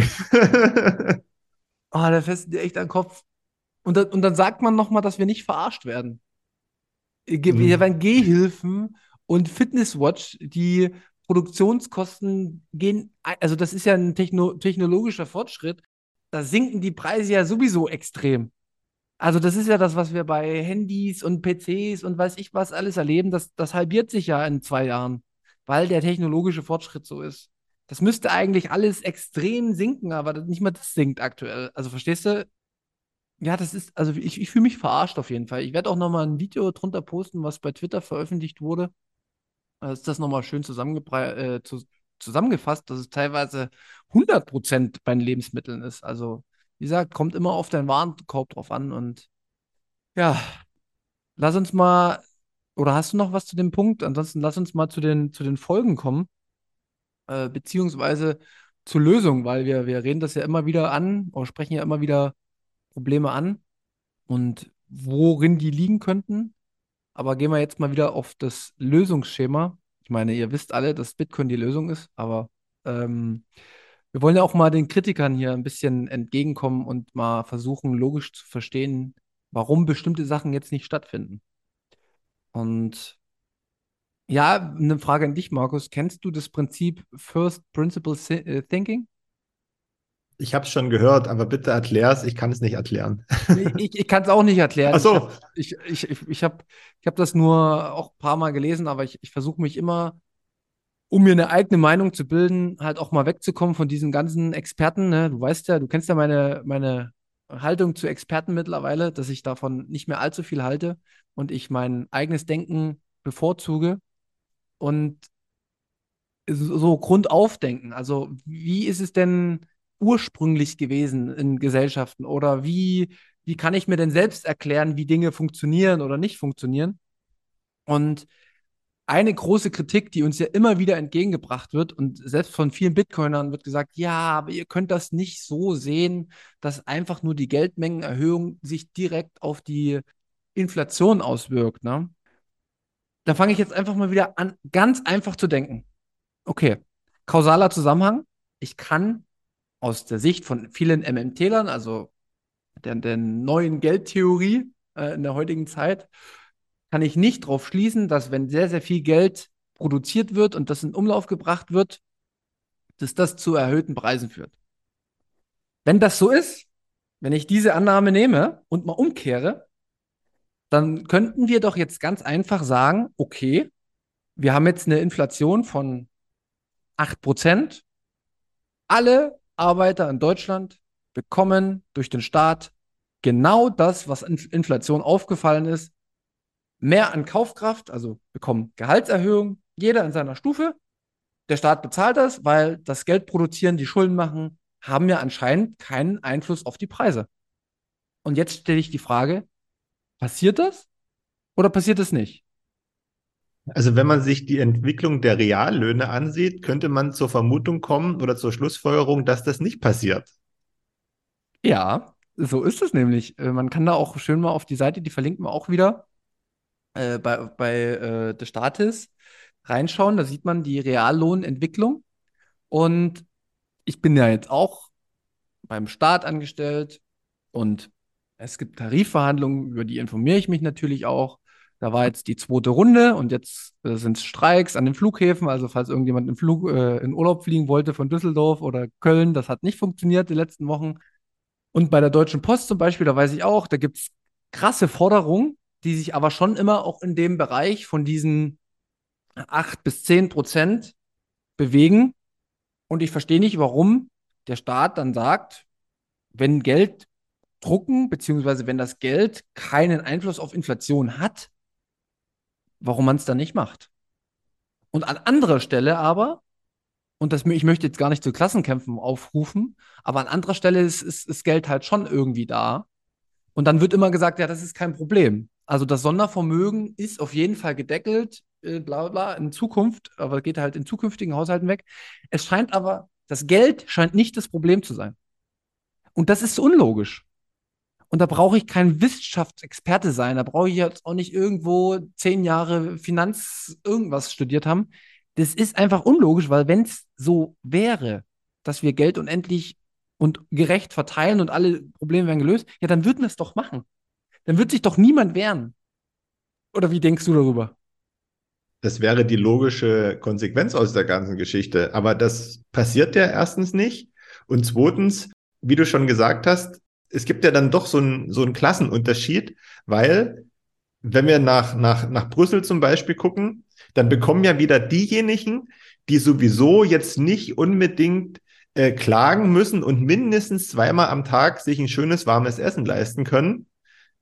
oh, da dir echt an den Kopf. Und, da, und dann sagt man nochmal, dass wir nicht verarscht werden. Wir mhm. werden Gehhilfen und Fitnesswatch, die Produktionskosten gehen, also das ist ja ein Techno technologischer Fortschritt, da sinken die Preise ja sowieso extrem. Also das ist ja das, was wir bei Handys und PCs und weiß ich was alles erleben, das, das halbiert sich ja in zwei Jahren, weil der technologische Fortschritt so ist. Das müsste eigentlich alles extrem sinken, aber nicht mal das sinkt aktuell. Also verstehst du, ja, das ist, also ich, ich fühle mich verarscht auf jeden Fall. Ich werde auch nochmal ein Video drunter posten, was bei Twitter veröffentlicht wurde. Da ist das nochmal schön äh, zu, zusammengefasst, dass es teilweise 100% bei den Lebensmitteln ist. Also, wie gesagt, kommt immer auf deinen Warenkorb drauf an. Und ja, lass uns mal, oder hast du noch was zu dem Punkt? Ansonsten lass uns mal zu den, zu den Folgen kommen, äh, beziehungsweise zur Lösung, weil wir, wir reden das ja immer wieder an oder sprechen ja immer wieder Probleme an und worin die liegen könnten. Aber gehen wir jetzt mal wieder auf das Lösungsschema. Ich meine, ihr wisst alle, dass Bitcoin die Lösung ist, aber ähm, wir wollen ja auch mal den Kritikern hier ein bisschen entgegenkommen und mal versuchen, logisch zu verstehen, warum bestimmte Sachen jetzt nicht stattfinden. Und Ja, eine Frage an dich, Markus. Kennst du das Prinzip First Principle äh, Thinking? Ich habe es schon gehört, aber bitte erklär's. Ich kann es nicht erklären. Ich, ich, kann es auch nicht erklären. Ach so. Ich, ich, ich, ich habe ich hab das nur auch ein paar Mal gelesen, aber ich, ich versuche mich immer, um mir eine eigene Meinung zu bilden, halt auch mal wegzukommen von diesen ganzen Experten. Ne? Du weißt ja, du kennst ja meine, meine Haltung zu Experten mittlerweile, dass ich davon nicht mehr allzu viel halte und ich mein eigenes Denken bevorzuge und so so Grundaufdenken. Also, wie ist es denn ursprünglich gewesen in Gesellschaften? Oder wie, wie kann ich mir denn selbst erklären, wie Dinge funktionieren oder nicht funktionieren? Und eine große Kritik, die uns ja immer wieder entgegengebracht wird, und selbst von vielen Bitcoinern wird gesagt, ja, aber ihr könnt das nicht so sehen, dass einfach nur die Geldmengenerhöhung sich direkt auf die Inflation auswirkt. Ne? Da fange ich jetzt einfach mal wieder an, ganz einfach zu denken. Okay, kausaler Zusammenhang. Ich kann aus der Sicht von vielen MMT-Lern, also der, der neuen Geldtheorie äh, in der heutigen Zeit, kann ich nicht darauf schließen, dass wenn sehr, sehr viel Geld produziert wird und das in Umlauf gebracht wird, dass das zu erhöhten Preisen führt. Wenn das so ist, wenn ich diese Annahme nehme und mal umkehre, dann könnten wir doch jetzt ganz einfach sagen, okay, wir haben jetzt eine Inflation von 8%. Alle Arbeiter in Deutschland bekommen durch den Staat genau das, was in Inflation aufgefallen ist, mehr an Kaufkraft, also bekommen Gehaltserhöhung, jeder in seiner Stufe. Der Staat bezahlt das, weil das Geld produzieren, die Schulden machen, haben ja anscheinend keinen Einfluss auf die Preise. Und jetzt stelle ich die Frage, passiert das oder passiert es nicht? Also wenn man sich die Entwicklung der Reallöhne ansieht, könnte man zur Vermutung kommen oder zur Schlussfolgerung, dass das nicht passiert. Ja, so ist es nämlich. Äh, Man kann da auch schön mal auf die Seite, die verlinken wir auch wieder, äh, bei, bei äh, des Staates reinschauen. Da sieht man die Reallohnentwicklung. Und ich bin ja jetzt auch beim Staat angestellt und es gibt Tarifverhandlungen, über die informiere ich mich natürlich auch. Da war jetzt die zweite Runde und jetzt äh, sind Streiks an den Flughäfen. Also falls irgendjemand im Flug, äh, in Urlaub fliegen wollte von Düsseldorf oder Köln, das hat nicht funktioniert die letzten Wochen. Und bei der Deutschen Post zum Beispiel, da weiß ich auch, da gibt es krasse Forderungen, die sich aber schon immer auch in dem Bereich von diesen 8 bis 10 Prozent bewegen. Und ich verstehe nicht, warum der Staat dann sagt, wenn Geld drucken, beziehungsweise wenn das Geld keinen Einfluss auf Inflation hat, warum man es dann nicht macht. Und an anderer Stelle aber, und das, ich möchte jetzt gar nicht zu Klassenkämpfen aufrufen, aber an anderer Stelle ist, ist, ist Geld halt schon irgendwie da. Und dann wird immer gesagt, ja, das ist kein Problem. Also das Sondervermögen ist auf jeden Fall gedeckelt, äh, bla bla, in Zukunft, aber geht halt in zukünftigen Haushalten weg. Es scheint aber, das Geld scheint nicht das Problem zu sein. Und das ist unlogisch. Und da brauche ich kein Wissenschaftsexperte sein. Da brauche ich jetzt auch nicht irgendwo zehn Jahre Finanz irgendwas studiert haben. Das ist einfach unlogisch, weil wenn es so wäre, dass wir Geld unendlich und gerecht verteilen und alle Probleme werden gelöst, ja, dann würden wir es doch machen. Dann wird sich doch niemand wehren. Oder wie denkst du darüber? Das wäre die logische Konsequenz aus der ganzen Geschichte. Aber das passiert ja erstens nicht. Und zweitens, wie du schon gesagt hast, es gibt ja dann doch so einen, so einen Klassenunterschied, weil wenn wir nach, nach, nach Brüssel zum Beispiel gucken, dann bekommen ja wieder diejenigen, die sowieso jetzt nicht unbedingt äh, klagen müssen und mindestens zweimal am Tag sich ein schönes warmes Essen leisten können,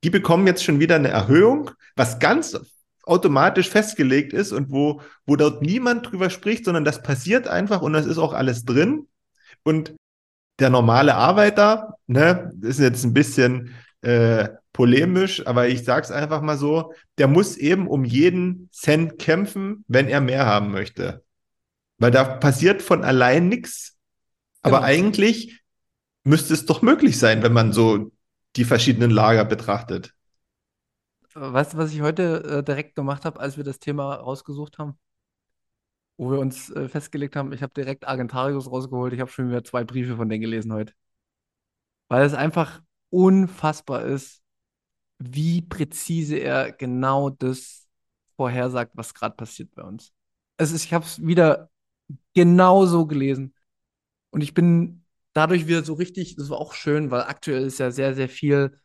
die bekommen jetzt schon wieder eine Erhöhung, was ganz automatisch festgelegt ist und wo, wo dort niemand drüber spricht, sondern das passiert einfach und das ist auch alles drin. Und der normale Arbeiter, ne, ist jetzt ein bisschen äh, polemisch, aber ich sage es einfach mal so, der muss eben um jeden Cent kämpfen, wenn er mehr haben möchte. Weil da passiert von allein nichts. Aber Genau. eigentlich müsste es doch möglich sein, wenn man so die verschiedenen Lager betrachtet. Weißt du, was ich heute äh, direkt gemacht habe, als wir das Thema rausgesucht haben? Wo wir uns äh, festgelegt haben, ich habe direkt Argentarius rausgeholt. Ich habe schon wieder zwei Briefe von denen gelesen heute. Weil es einfach unfassbar ist, wie präzise er genau das vorhersagt, was gerade passiert bei uns. Es ist, ich habe es wieder genauso gelesen. Und ich bin dadurch wieder so richtig, das war auch schön, weil aktuell ist ja sehr, sehr viel,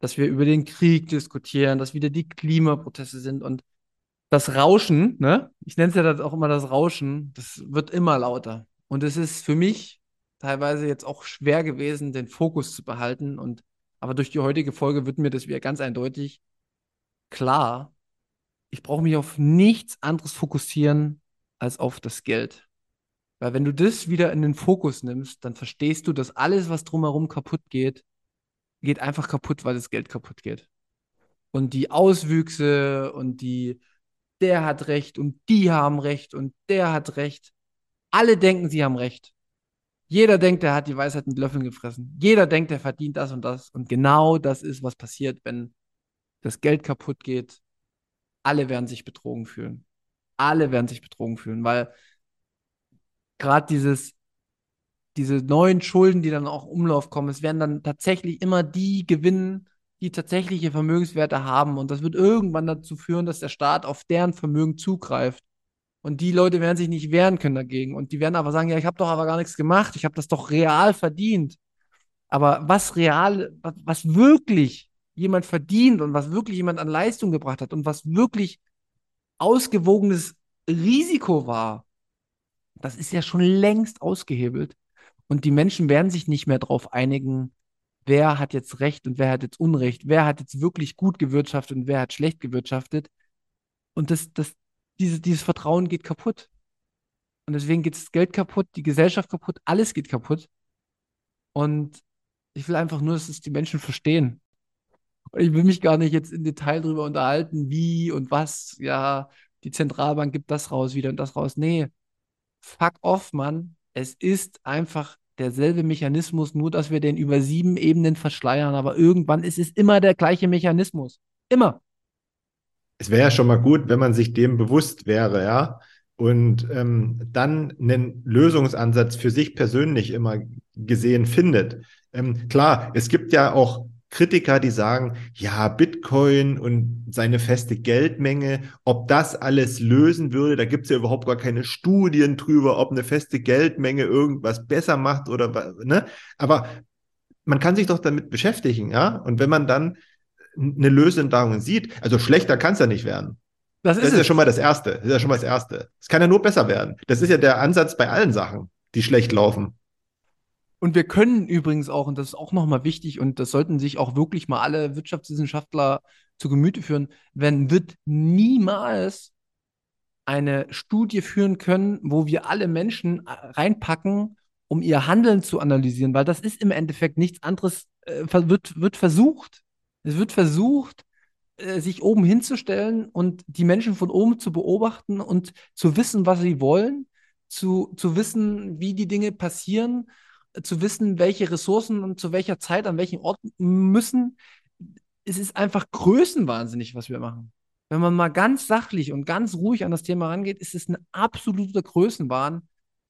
dass wir über den Krieg diskutieren, dass wieder die Klimaproteste sind und das Rauschen, ne? Ich nenne es ja das auch immer das Rauschen, das wird immer lauter. Und es ist für mich teilweise jetzt auch schwer gewesen, den Fokus zu behalten. Und aber durch die heutige Folge wird mir das wieder ganz eindeutig klar. Ich brauche mich auf nichts anderes fokussieren als auf das Geld. Weil wenn du das wieder in den Fokus nimmst, dann verstehst du, dass alles, was drumherum kaputt geht, geht einfach kaputt, weil das Geld kaputt geht. Und die Auswüchse und die, der hat recht und die haben recht und der hat recht. Alle denken, sie haben recht. Jeder denkt, er hat die Weisheit mit Löffeln gefressen. Jeder denkt, er verdient das und das. Und genau das ist, was passiert, wenn das Geld kaputt geht. Alle werden sich betrogen fühlen. Alle werden sich betrogen fühlen, weil gerade dieses, diese neuen Schulden, die dann auch Umlauf kommen, es werden dann tatsächlich immer die gewinnen, die tatsächliche Vermögenswerte haben. Und das wird irgendwann dazu führen, dass der Staat auf deren Vermögen zugreift. Und die Leute werden sich nicht wehren können dagegen. Und die werden aber sagen, ja, ich habe doch aber gar nichts gemacht, ich habe das doch real verdient. Aber was real, was, wirklich jemand verdient und was wirklich jemand an Leistung gebracht hat und was wirklich ausgewogenes Risiko war, das ist ja schon längst ausgehebelt. Und die Menschen werden sich nicht mehr darauf einigen, wer hat jetzt Recht und wer hat jetzt Unrecht, wer hat jetzt wirklich gut gewirtschaftet und wer hat schlecht gewirtschaftet. Und das, das, dieses, dieses Vertrauen geht kaputt. Und deswegen geht das Geld kaputt, die Gesellschaft kaputt, alles geht kaputt. Und ich will einfach nur, dass es die Menschen verstehen. Und ich will mich gar nicht jetzt im Detail darüber unterhalten, wie und was, ja, die Zentralbank gibt das raus wieder und das raus. Nee, fuck off, Mann. Es ist einfach derselbe Mechanismus, nur dass wir den über sieben Ebenen verschleiern. Aber irgendwann ist es immer der gleiche Mechanismus. Immer. Es wäre ja schon mal gut, wenn man sich dem bewusst wäre, ja. Und ähm, dann einen Lösungsansatz für sich persönlich immer gesehen findet. Ähm, klar, es gibt ja auch Kritiker, die sagen, ja, Bitcoin und seine feste Geldmenge, ob das alles lösen würde, da gibt es ja überhaupt gar keine Studien drüber, ob eine feste Geldmenge irgendwas besser macht oder ne? Aber man kann sich doch damit beschäftigen, ja? Und wenn man dann eine Lösung darin sieht, also schlechter kann es ja nicht werden. Das ist, das ist ja schon mal das Erste. Das ist ja schon mal das Erste. Es kann ja nur besser werden. Das ist ja der Ansatz bei allen Sachen, die schlecht laufen. Und wir können übrigens auch, und das ist auch nochmal wichtig, und das sollten sich auch wirklich mal alle Wirtschaftswissenschaftler zu Gemüte führen, wenn wird niemals eine Studie führen können, wo wir alle Menschen äh, reinpacken, um ihr Handeln zu analysieren, weil das ist im Endeffekt nichts anderes, äh, wird, wird versucht. Es wird versucht, äh, sich oben hinzustellen und die Menschen von oben zu beobachten und zu wissen, was sie wollen, zu, zu wissen, wie die Dinge passieren zu wissen, welche Ressourcen und zu welcher Zeit an welchen Orten müssen. Es ist einfach größenwahnsinnig, was wir machen. Wenn man mal ganz sachlich und ganz ruhig an das Thema rangeht, ist es ein absoluter Größenwahn,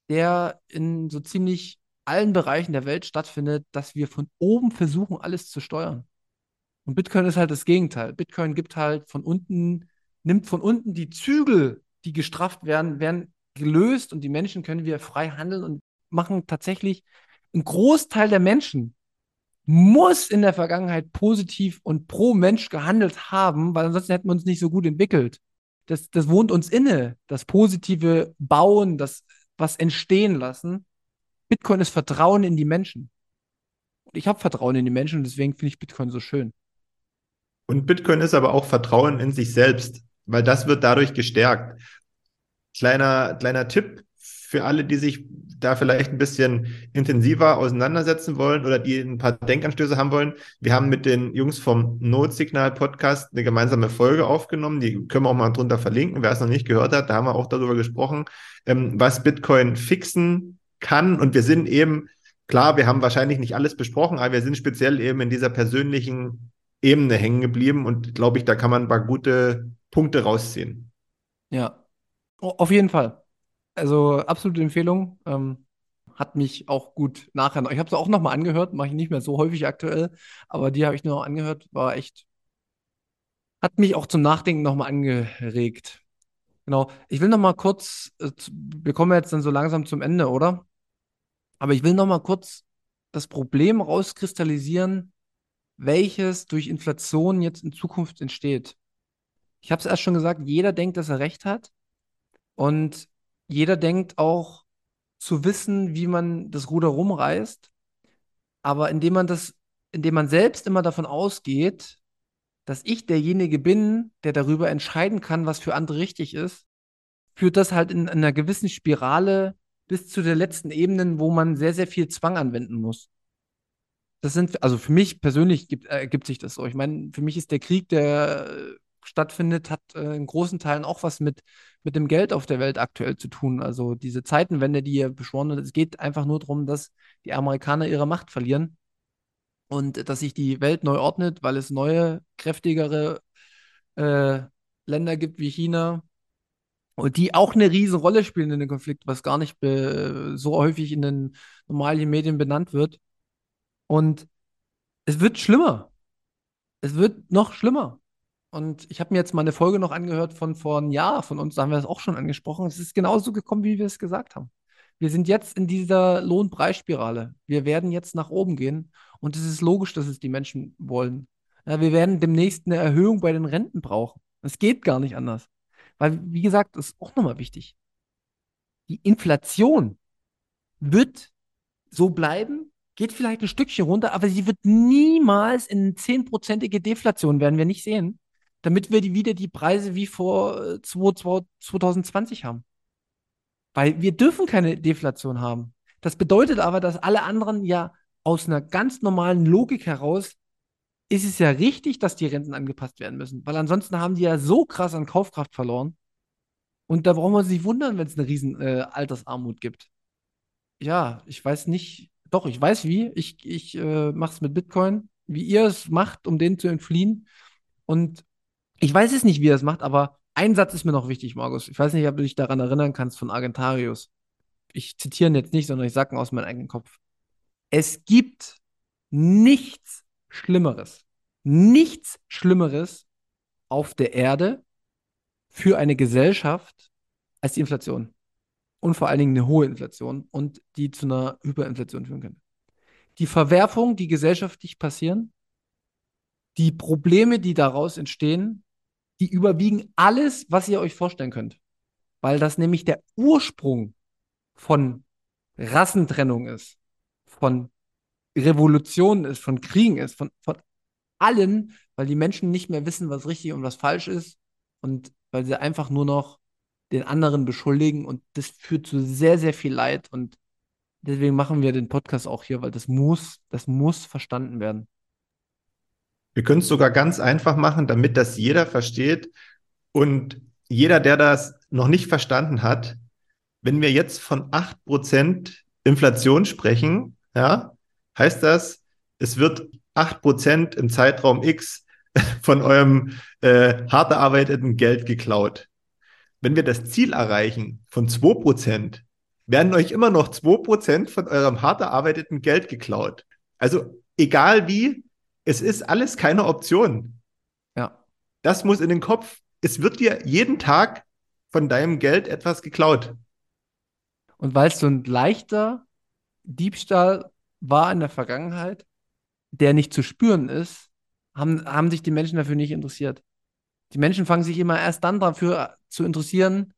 der in so ziemlich allen Bereichen der Welt stattfindet, dass wir von oben versuchen, alles zu steuern. Und Bitcoin ist halt das Gegenteil. Bitcoin gibt halt von unten, nimmt von unten die Zügel, die gestrafft werden, werden gelöst und die Menschen können wieder frei handeln und machen tatsächlich ein Großteil der Menschen muss in der Vergangenheit positiv und pro Mensch gehandelt haben, weil ansonsten hätten wir uns nicht so gut entwickelt. Das, das wohnt uns inne, das positive Bauen, das was entstehen lassen. Bitcoin ist Vertrauen in die Menschen. Und ich habe Vertrauen in die Menschen und deswegen finde ich Bitcoin so schön. Und Bitcoin ist aber auch Vertrauen in sich selbst, weil das wird dadurch gestärkt. Kleiner, kleiner Tipp für alle, die sich da vielleicht ein bisschen intensiver auseinandersetzen wollen oder die ein paar Denkanstöße haben wollen. Wir haben mit den Jungs vom Notsignal Podcast eine gemeinsame Folge aufgenommen. Die können wir auch mal drunter verlinken. Wer es noch nicht gehört hat, da haben wir auch darüber gesprochen, ähm, was Bitcoin fixen kann. Und wir sind eben, klar, wir haben wahrscheinlich nicht alles besprochen, aber wir sind speziell eben in dieser persönlichen Ebene hängen geblieben und glaube ich, da kann man ein paar gute Punkte rausziehen. Ja, auf jeden Fall. Also absolute Empfehlung. Ähm, hat mich auch gut nachher. Ich habe es auch nochmal angehört, mache ich nicht mehr so häufig aktuell, aber die habe ich nur noch angehört, war echt Hat mich auch zum Nachdenken nochmal angeregt. Genau. Ich will nochmal kurz, äh, wir kommen jetzt dann so langsam zum Ende, oder? Aber ich will nochmal kurz das Problem rauskristallisieren, welches durch Inflation jetzt in Zukunft entsteht. Ich habe es erst schon gesagt, jeder denkt, dass er recht hat. Und jeder denkt auch zu wissen, wie man das Ruder rumreißt. Aber indem man das, indem man selbst immer davon ausgeht, dass ich derjenige bin, der darüber entscheiden kann, was für andere richtig ist, führt das halt in, in einer gewissen Spirale bis zu der letzten Ebene, wo man sehr, sehr viel Zwang anwenden muss. Das sind, also für mich persönlich gibt, ergibt sich das so. Ich meine, für mich ist der Krieg, der stattfindet, hat äh, in großen Teilen auch was mit, mit dem Geld auf der Welt aktuell zu tun. Also diese Zeitenwende, die ihr beschworen habt, es geht einfach nur darum, dass die Amerikaner ihre Macht verlieren und dass sich die Welt neu ordnet, weil es neue, kräftigere äh, Länder gibt wie China, und die auch eine riesen Rolle spielen in dem Konflikt, was gar nicht so häufig in den normalen Medien benannt wird. Und es wird schlimmer. Es wird noch schlimmer. Und ich habe mir jetzt mal eine Folge noch angehört von vor einem Jahr von uns, da haben wir das auch schon angesprochen. Es ist genauso gekommen, wie wir es gesagt haben. Wir sind jetzt in dieser Lohnpreisspirale. Wir werden jetzt nach oben gehen. Und es ist logisch, dass es die Menschen wollen. Ja, wir werden demnächst eine Erhöhung bei den Renten brauchen. Es geht gar nicht anders. Weil, wie gesagt, das ist auch nochmal wichtig. Die Inflation wird so bleiben, geht vielleicht ein Stückchen runter, aber sie wird niemals in 10%ige Deflation werden wir nicht sehen, damit wir die, wieder die Preise wie vor 2020 äh, haben. Weil wir dürfen keine Deflation haben. Das bedeutet aber, dass alle anderen ja aus einer ganz normalen Logik heraus ist es ja richtig, dass die Renten angepasst werden müssen, weil ansonsten haben die ja so krass an Kaufkraft verloren. Und da brauchen wir uns nicht wundern, wenn es eine riesen äh, Altersarmut gibt. Ja, ich weiß nicht, doch, ich weiß wie. Ich, ich äh, mache es mit Bitcoin, wie ihr es macht, um den zu entfliehen. Und ich weiß es nicht, wie er es macht, aber ein Satz ist mir noch wichtig, Markus. Ich weiß nicht, ob du dich daran erinnern kannst von Argentarius. Ich zitiere ihn jetzt nicht, sondern ich sage ihn aus meinem eigenen Kopf. Es gibt nichts Schlimmeres, nichts Schlimmeres auf der Erde für eine Gesellschaft als die Inflation. Und vor allen Dingen eine hohe Inflation und die zu einer Hyperinflation führen kann. Die Verwerfungen, die gesellschaftlich passieren, die Probleme, die daraus entstehen, die überwiegen alles, was ihr euch vorstellen könnt. Weil das nämlich der Ursprung von Rassentrennung ist, von Revolutionen ist, von Kriegen ist, von, von allen, weil die Menschen nicht mehr wissen, was richtig und was falsch ist und weil sie einfach nur noch den anderen beschuldigen und das führt zu sehr, sehr viel Leid und deswegen machen wir den Podcast auch hier, weil das muss, das muss verstanden werden. Wir können es sogar ganz einfach machen, damit das jeder versteht und jeder, der das noch nicht verstanden hat, wenn wir jetzt von 8% Inflation sprechen, ja, heißt das, es wird 8% im Zeitraum X von eurem äh, hart erarbeiteten Geld geklaut. Wenn wir das Ziel erreichen von 2%, werden euch immer noch 2% von eurem hart erarbeiteten Geld geklaut. Also egal wie, es ist alles keine Option. Ja. Das muss in den Kopf. Es wird dir jeden Tag von deinem Geld etwas geklaut. Und weil es so ein leichter Diebstahl war in der Vergangenheit, der nicht zu spüren ist, haben, haben sich die Menschen dafür nicht interessiert. Die Menschen fangen sich immer erst dann dafür zu interessieren,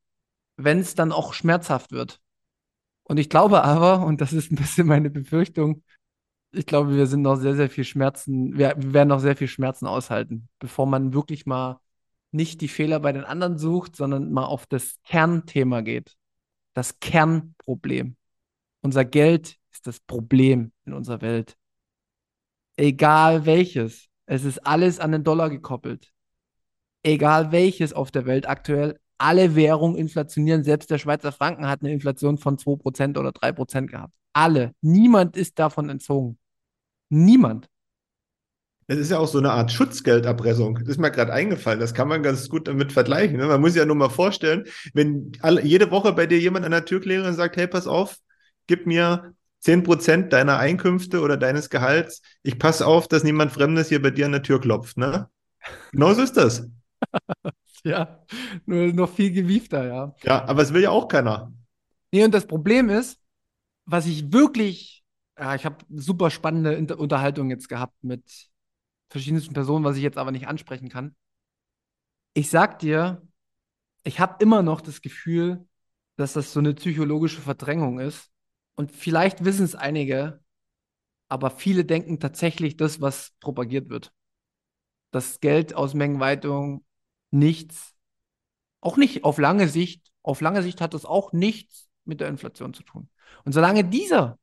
wenn es dann auch schmerzhaft wird. Und ich glaube aber, und das ist ein bisschen meine Befürchtung, ich glaube, wir sind noch sehr, sehr viel Schmerzen, wir, wir werden noch sehr viel Schmerzen aushalten, bevor man wirklich mal nicht die Fehler bei den anderen sucht, sondern mal auf das Kernthema geht. Das Kernproblem. Unser Geld ist das Problem in unserer Welt. Egal welches. Es ist alles an den Dollar gekoppelt. Egal welches auf der Welt aktuell, alle Währungen inflationieren. Selbst der Schweizer Franken hat eine Inflation von 2% oder 3% gehabt. Alle. Niemand ist davon entzogen. Niemand. Das ist ja auch so eine Art Schutzgelderpressung. Das ist mir gerade eingefallen. Das kann man ganz gut damit vergleichen. Ne? Man muss sich ja nur mal vorstellen, wenn alle, jede Woche bei dir jemand an der Tür klingelt und sagt, hey, pass auf, gib mir 10% deiner Einkünfte oder deines Gehalts. Ich passe auf, dass niemand Fremdes hier bei dir an der Tür klopft, ne? Genau so ist das. Ja, nur noch viel gewiefter, ja. Ja, aber es will ja auch keiner. Nee, und das Problem ist, was ich wirklich, ja, ich habe super spannende Inter Unterhaltung jetzt gehabt mit verschiedensten Personen, was ich jetzt aber nicht ansprechen kann. Ich sag dir, ich habe immer noch das Gefühl, dass das so eine psychologische Verdrängung ist. Und vielleicht wissen es einige, aber viele denken tatsächlich das, was propagiert wird. Das Geld aus Mengenweitung nichts, auch nicht auf lange Sicht, auf lange Sicht hat das auch nichts mit der Inflation zu tun. Und solange dieser,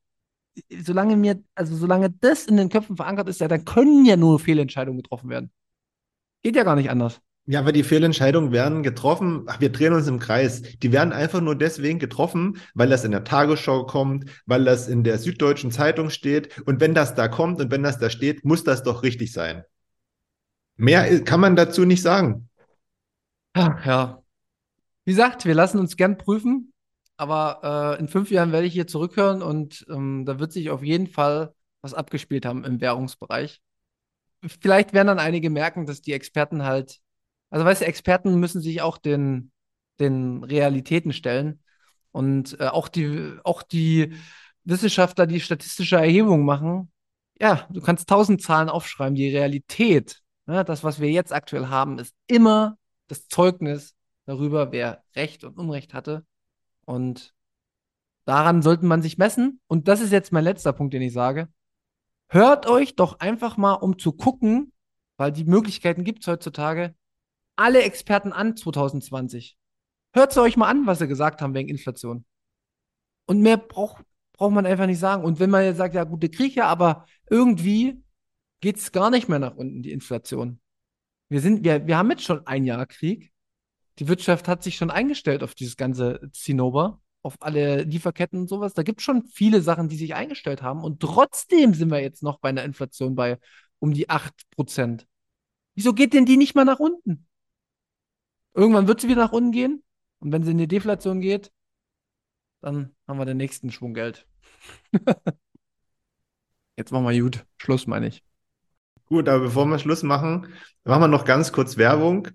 solange mir, also solange das in den Köpfen verankert ist, ja, dann können ja nur Fehlentscheidungen getroffen werden. Geht ja gar nicht anders. Ja, aber die Fehlentscheidungen werden getroffen, ach, wir drehen uns im Kreis. Die werden einfach nur deswegen getroffen, weil das in der Tagesschau kommt, weil das in der Süddeutschen Zeitung steht. Und wenn das da kommt und wenn das da steht, muss das doch richtig sein. Mehr kann man dazu nicht sagen. Ach, ja. Wie gesagt, wir lassen uns gern prüfen, aber äh, in fünf Jahren werde ich hier zurückhören und ähm, da wird sich auf jeden Fall was abgespielt haben im Währungsbereich. Vielleicht werden dann einige merken, dass die Experten halt, also weißt du, Experten müssen sich auch den, den Realitäten stellen und äh, auch die, auch die Wissenschaftler, die statistische Erhebungen machen, ja, du kannst tausend Zahlen aufschreiben. Die Realität, ne, das, was wir jetzt aktuell haben, ist immer das Zeugnis darüber, wer Recht und Unrecht hatte. Und daran sollte man sich messen. Und das ist jetzt mein letzter Punkt, den ich sage. Hört euch doch einfach mal, um zu gucken, weil die Möglichkeiten gibt es heutzutage, alle Experten an 2020. Hört sie euch mal an, was sie gesagt haben wegen Inflation. Und mehr braucht braucht man einfach nicht sagen. Und wenn man jetzt sagt, ja, gute Krieg ja, aber irgendwie geht es gar nicht mehr nach unten, die Inflation. Wir, sind, wir, wir haben jetzt schon ein Jahr Krieg. Die Wirtschaft hat sich schon eingestellt auf dieses ganze Zinnober, auf alle Lieferketten und sowas. Da gibt es schon viele Sachen, die sich eingestellt haben. Und trotzdem sind wir jetzt noch bei einer Inflation bei um die 8%. Wieso geht denn die nicht mal nach unten? Irgendwann wird sie wieder nach unten gehen. Und wenn sie in die Deflation geht, dann haben wir den nächsten Schwung Geld. Jetzt machen wir gut. Schluss, meine ich. Gut, aber bevor wir Schluss machen, machen wir noch ganz kurz Werbung.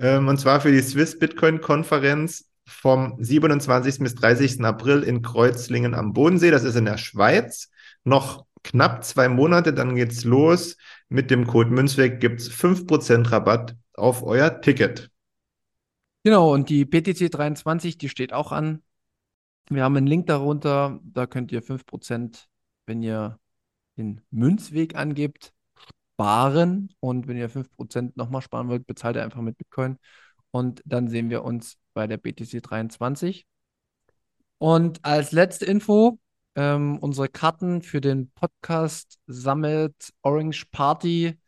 Ähm, und zwar für die Swiss Bitcoin Konferenz vom 27. bis 30. April in Kreuzlingen am Bodensee. Das ist in der Schweiz. Noch knapp zwei Monate, dann geht's los. Mit dem Code Münzweg gibt's 5% Rabatt auf euer Ticket. Genau, und die PTC 23, die steht auch an. Wir haben einen Link darunter, da könnt ihr 5%, wenn ihr den Münzweg angebt, sparen. Und wenn ihr 5% nochmal sparen wollt, bezahlt ihr einfach mit Bitcoin. Und dann sehen wir uns bei der BTC 23. Und als letzte Info, ähm, unsere Karten für den Podcast sammelt Orange Party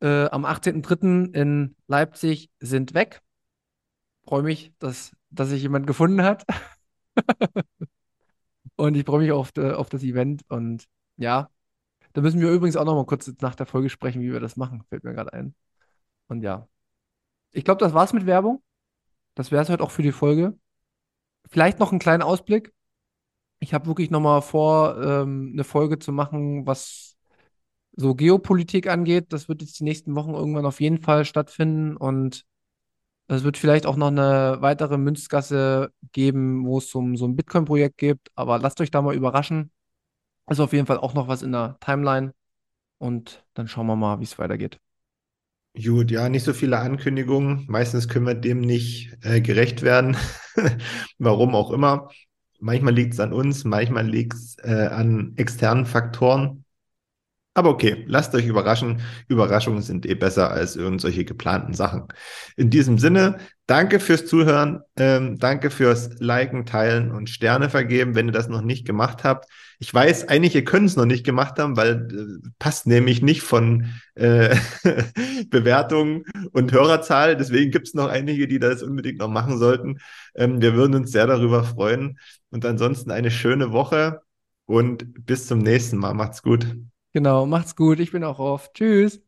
äh, am 18.03. in Leipzig sind weg. Freue mich, dass, dass sich jemand gefunden hat. und ich freue mich auf, de, auf das Event. Und ja, da müssen wir übrigens auch noch mal kurz nach der Folge sprechen, wie wir das machen. Fällt mir gerade ein. Und ja. Ich glaube, das war's mit Werbung. Das wäre es heute auch für die Folge. Vielleicht noch einen kleinen Ausblick. Ich habe wirklich noch mal vor, ähm, eine Folge zu machen, was so Geopolitik angeht. Das wird jetzt die nächsten Wochen irgendwann auf jeden Fall stattfinden. Und es wird vielleicht auch noch eine weitere Münzgasse geben, wo es um so ein Bitcoin-Projekt gibt. Aber lasst euch da mal überraschen. Ist auf jeden Fall auch noch was in der Timeline. Und dann schauen wir mal, wie es weitergeht. Gut, ja, nicht so viele Ankündigungen. Meistens können wir dem nicht äh, gerecht werden. Warum auch immer. Manchmal liegt es an uns, manchmal liegt es äh, an externen Faktoren. Aber okay, lasst euch überraschen. Überraschungen sind eh besser als irgendwelche geplanten Sachen. In diesem Sinne, danke fürs Zuhören, ähm, danke fürs Liken, Teilen und Sterne vergeben, wenn ihr das noch nicht gemacht habt. Ich weiß, einige können es noch nicht gemacht haben, weil äh, passt nämlich nicht von äh, Bewertungen und Hörerzahl. Deswegen gibt es noch einige, die das unbedingt noch machen sollten. Ähm, wir würden uns sehr darüber freuen. Und ansonsten eine schöne Woche und bis zum nächsten Mal. Macht's gut. Genau, macht's gut. Ich bin auch auf. Tschüss.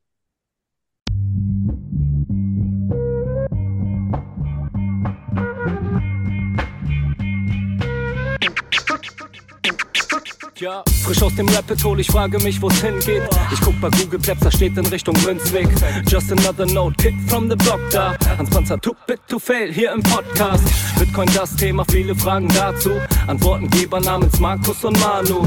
Ja. Frisch aus dem Rapid hol, ich frage mich, wo's hingeht. Ich guck bei Google Maps, da steht in Richtung Münzweg. Just another note, Kid from the Block da. Hans Panzer, too bit to fail, hier im Podcast. Bitcoin das Thema, viele Fragen dazu. Antwortengeber namens Markus und Manu.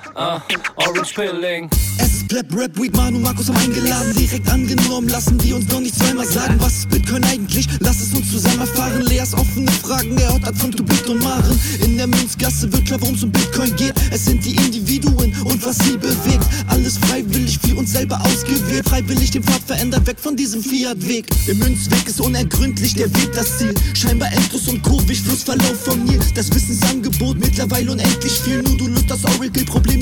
ah, Orange Pilling. Es ist Pleb, Rap, Weed, Manu, Markus haben eingeladen, direkt angenommen. Lassen die uns noch nicht zweimal sagen, was ist Bitcoin eigentlich? Lass es uns zusammen erfahren. Leas offene Fragen, er hat von Tubit und Maren. In der Münzgasse wird klar, worum es um Bitcoin geht. Es sind die Individuen und was sie bewegt. Alles freiwillig für uns selber ausgewählt. Freiwillig den Pfad verändert, weg von diesem Fiat-Weg. Im Münzweg ist unergründlich der Weg das Ziel. Scheinbar endlos und kurvig, Flussverlauf von Nil. Das Wissensangebot mittlerweile unendlich viel. Nur du löst das Oracle-Problem,